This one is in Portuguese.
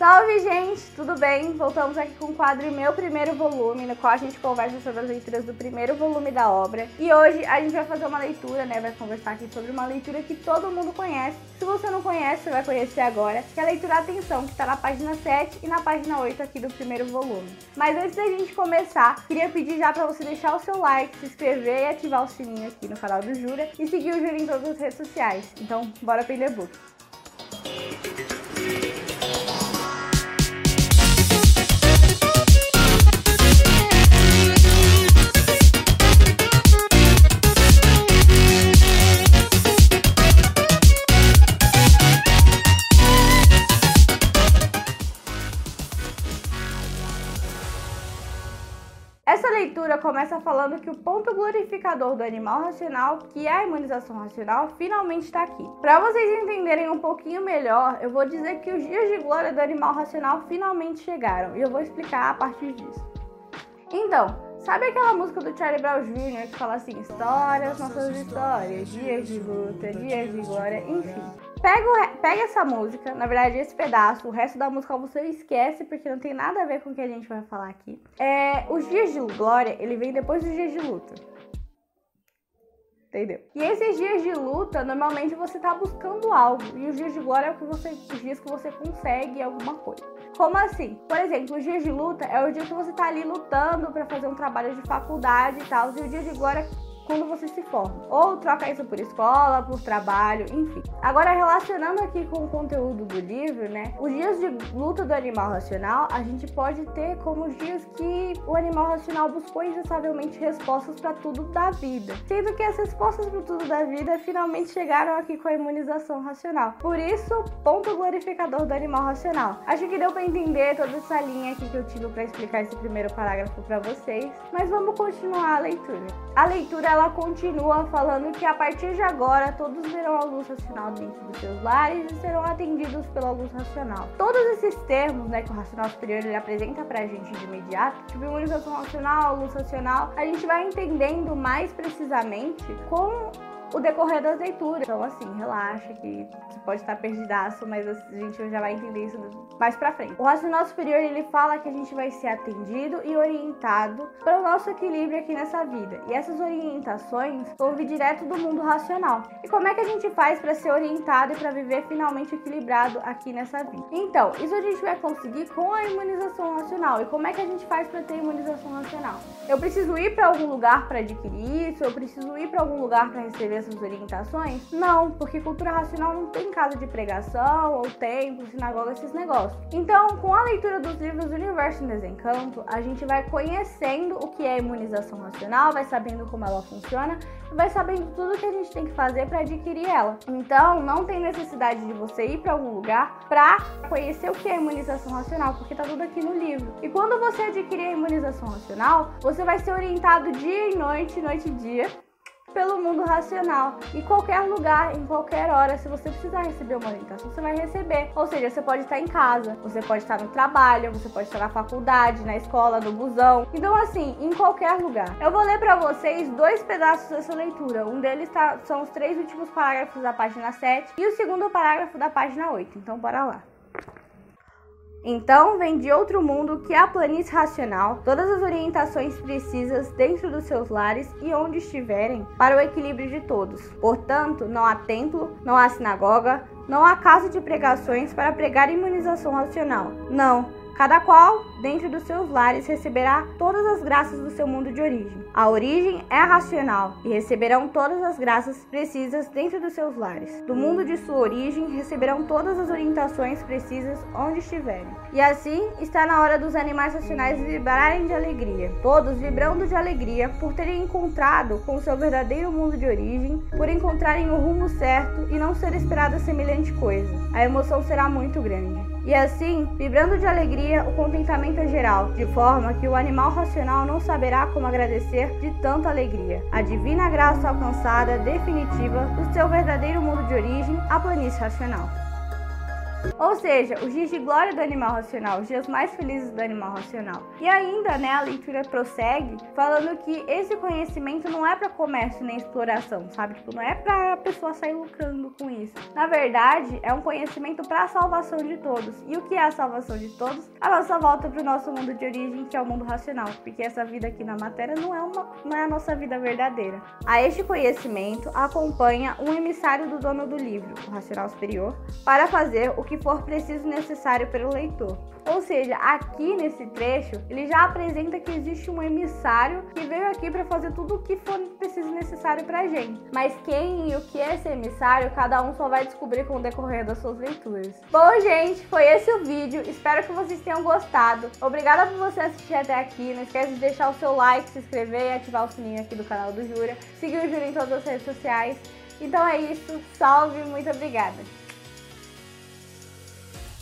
Salve, gente! Tudo bem? Voltamos aqui com o quadro Meu Primeiro Volume, no qual a gente conversa sobre as leituras do primeiro volume da obra. E hoje a gente vai fazer uma leitura, né? Vai conversar aqui sobre uma leitura que todo mundo conhece. Se você não conhece, você vai conhecer agora, que é a leitura Atenção, que está na página 7 e na página 8 aqui do primeiro volume. Mas antes da gente começar, queria pedir já para você deixar o seu like, se inscrever e ativar o sininho aqui no canal do Jura e seguir o Jura em todas as redes sociais. Então, bora aprender book! Começa falando que o ponto glorificador do animal racional, que é a imunização racional, finalmente está aqui. Para vocês entenderem um pouquinho melhor, eu vou dizer que os dias de glória do animal racional finalmente chegaram e eu vou explicar a partir disso. Então, sabe aquela música do Charlie Brown Jr. que fala assim: histórias, nossas histórias, dias de luta, dias de glória, enfim. Pega, pega essa música, na verdade esse pedaço, o resto da música você esquece porque não tem nada a ver com o que a gente vai falar aqui. É, os dias de glória, ele vem depois dos dias de luta. Entendeu? E esses dias de luta, normalmente você tá buscando algo. E os dias de glória é o que você, os dias que você consegue alguma coisa. Como assim? Por exemplo, os dias de luta é o dia que você tá ali lutando para fazer um trabalho de faculdade e tal. E o dia de glória quando você se forma. Ou troca isso por escola, por trabalho, enfim. Agora, relacionando aqui com o conteúdo do livro, né? Os dias de luta do animal racional, a gente pode ter como os dias que o animal racional buscou incansavelmente respostas para tudo da vida. Sendo que as respostas para tudo da vida finalmente chegaram aqui com a imunização racional. Por isso, ponto glorificador do animal racional. Acho que deu para entender toda essa linha aqui que eu tive para explicar esse primeiro parágrafo para vocês. Mas vamos continuar a leitura. A leitura ela continua falando que a partir de agora todos verão a luz racional dentro dos seus lares e serão atendidos pela luz racional. Todos esses termos né, que o racional superior ele apresenta pra gente de imediato, tipo imunização racional, luz racional, a gente vai entendendo mais precisamente com o decorrer das leituras. Então, assim, relaxa que você pode estar perdidaço, mas a gente já vai entender isso mais pra frente. O racional superior, ele fala que a gente vai ser atendido e orientado para o nosso equilíbrio aqui nessa vida. E essas orientações vir direto do mundo racional. E como é que a gente faz para ser orientado e para viver finalmente equilibrado aqui nessa vida? Então, isso a gente vai conseguir com a imunização racional. E como é que a gente faz para ter imunização racional? Eu preciso ir para algum lugar para adquirir isso, eu preciso ir para algum lugar para receber essas orientações? Não, porque cultura racional não tem casa de pregação ou templo, sinagoga, esses negócios. Então, com a leitura dos livros do Universo em Desencanto, a gente vai conhecendo o que é imunização racional, vai sabendo como ela funciona e vai sabendo tudo que a gente tem que fazer para adquirir ela. Então, não tem necessidade de você ir para algum lugar para conhecer o que é imunização racional, porque tá tudo aqui no livro. E quando você adquirir a imunização racional, você vai ser orientado dia e noite, noite e dia pelo mundo racional. Em qualquer lugar, em qualquer hora, se você precisar receber uma orientação, você vai receber. Ou seja, você pode estar em casa, você pode estar no trabalho, você pode estar na faculdade, na escola, no busão. Então, assim, em qualquer lugar. Eu vou ler para vocês dois pedaços dessa leitura. Um deles tá, são os três últimos parágrafos da página 7 e o segundo parágrafo da página 8. Então, bora lá. Então, vem de outro mundo que é a planície racional, todas as orientações precisas dentro dos seus lares e onde estiverem para o equilíbrio de todos. Portanto, não há templo, não há sinagoga, não há casa de pregações para pregar imunização racional. Não, Cada qual, dentro dos seus lares, receberá todas as graças do seu mundo de origem. A origem é racional e receberão todas as graças precisas dentro dos seus lares. Do mundo de sua origem, receberão todas as orientações precisas onde estiverem. E assim está na hora dos animais racionais vibrarem de alegria, todos vibrando de alegria por terem encontrado com seu verdadeiro mundo de origem, por encontrarem o rumo certo e não ser esperada semelhante coisa. A emoção será muito grande. E assim, vibrando de alegria, o contentamento é geral, de forma que o animal racional não saberá como agradecer de tanta alegria. A divina graça alcançada definitiva do seu verdadeiro mundo de origem, a planície racional. Ou seja, os dias de glória do animal racional, os dias mais felizes do animal racional. E ainda, né, a leitura prossegue falando que esse conhecimento não é para comércio nem exploração, sabe? Tipo, não é para a pessoa sair lucrando com isso. Na verdade, é um conhecimento para a salvação de todos. E o que é a salvação de todos? A nossa volta para o nosso mundo de origem, que é o mundo racional, porque essa vida aqui na matéria não é uma não é a nossa vida verdadeira. A este conhecimento acompanha um emissário do dono do livro, o racional superior, para fazer o que for preciso necessário pelo leitor. Ou seja, aqui nesse trecho, ele já apresenta que existe um emissário que veio aqui para fazer tudo o que for preciso necessário para a gente. Mas quem e o que é esse emissário, cada um só vai descobrir com o decorrer das suas leituras. Bom, gente, foi esse o vídeo. Espero que vocês tenham gostado. Obrigada por você assistir até aqui. Não esquece de deixar o seu like, se inscrever e ativar o sininho aqui do canal do Jura. Seguir o Jura em todas as redes sociais. Então é isso. Salve, muito obrigada.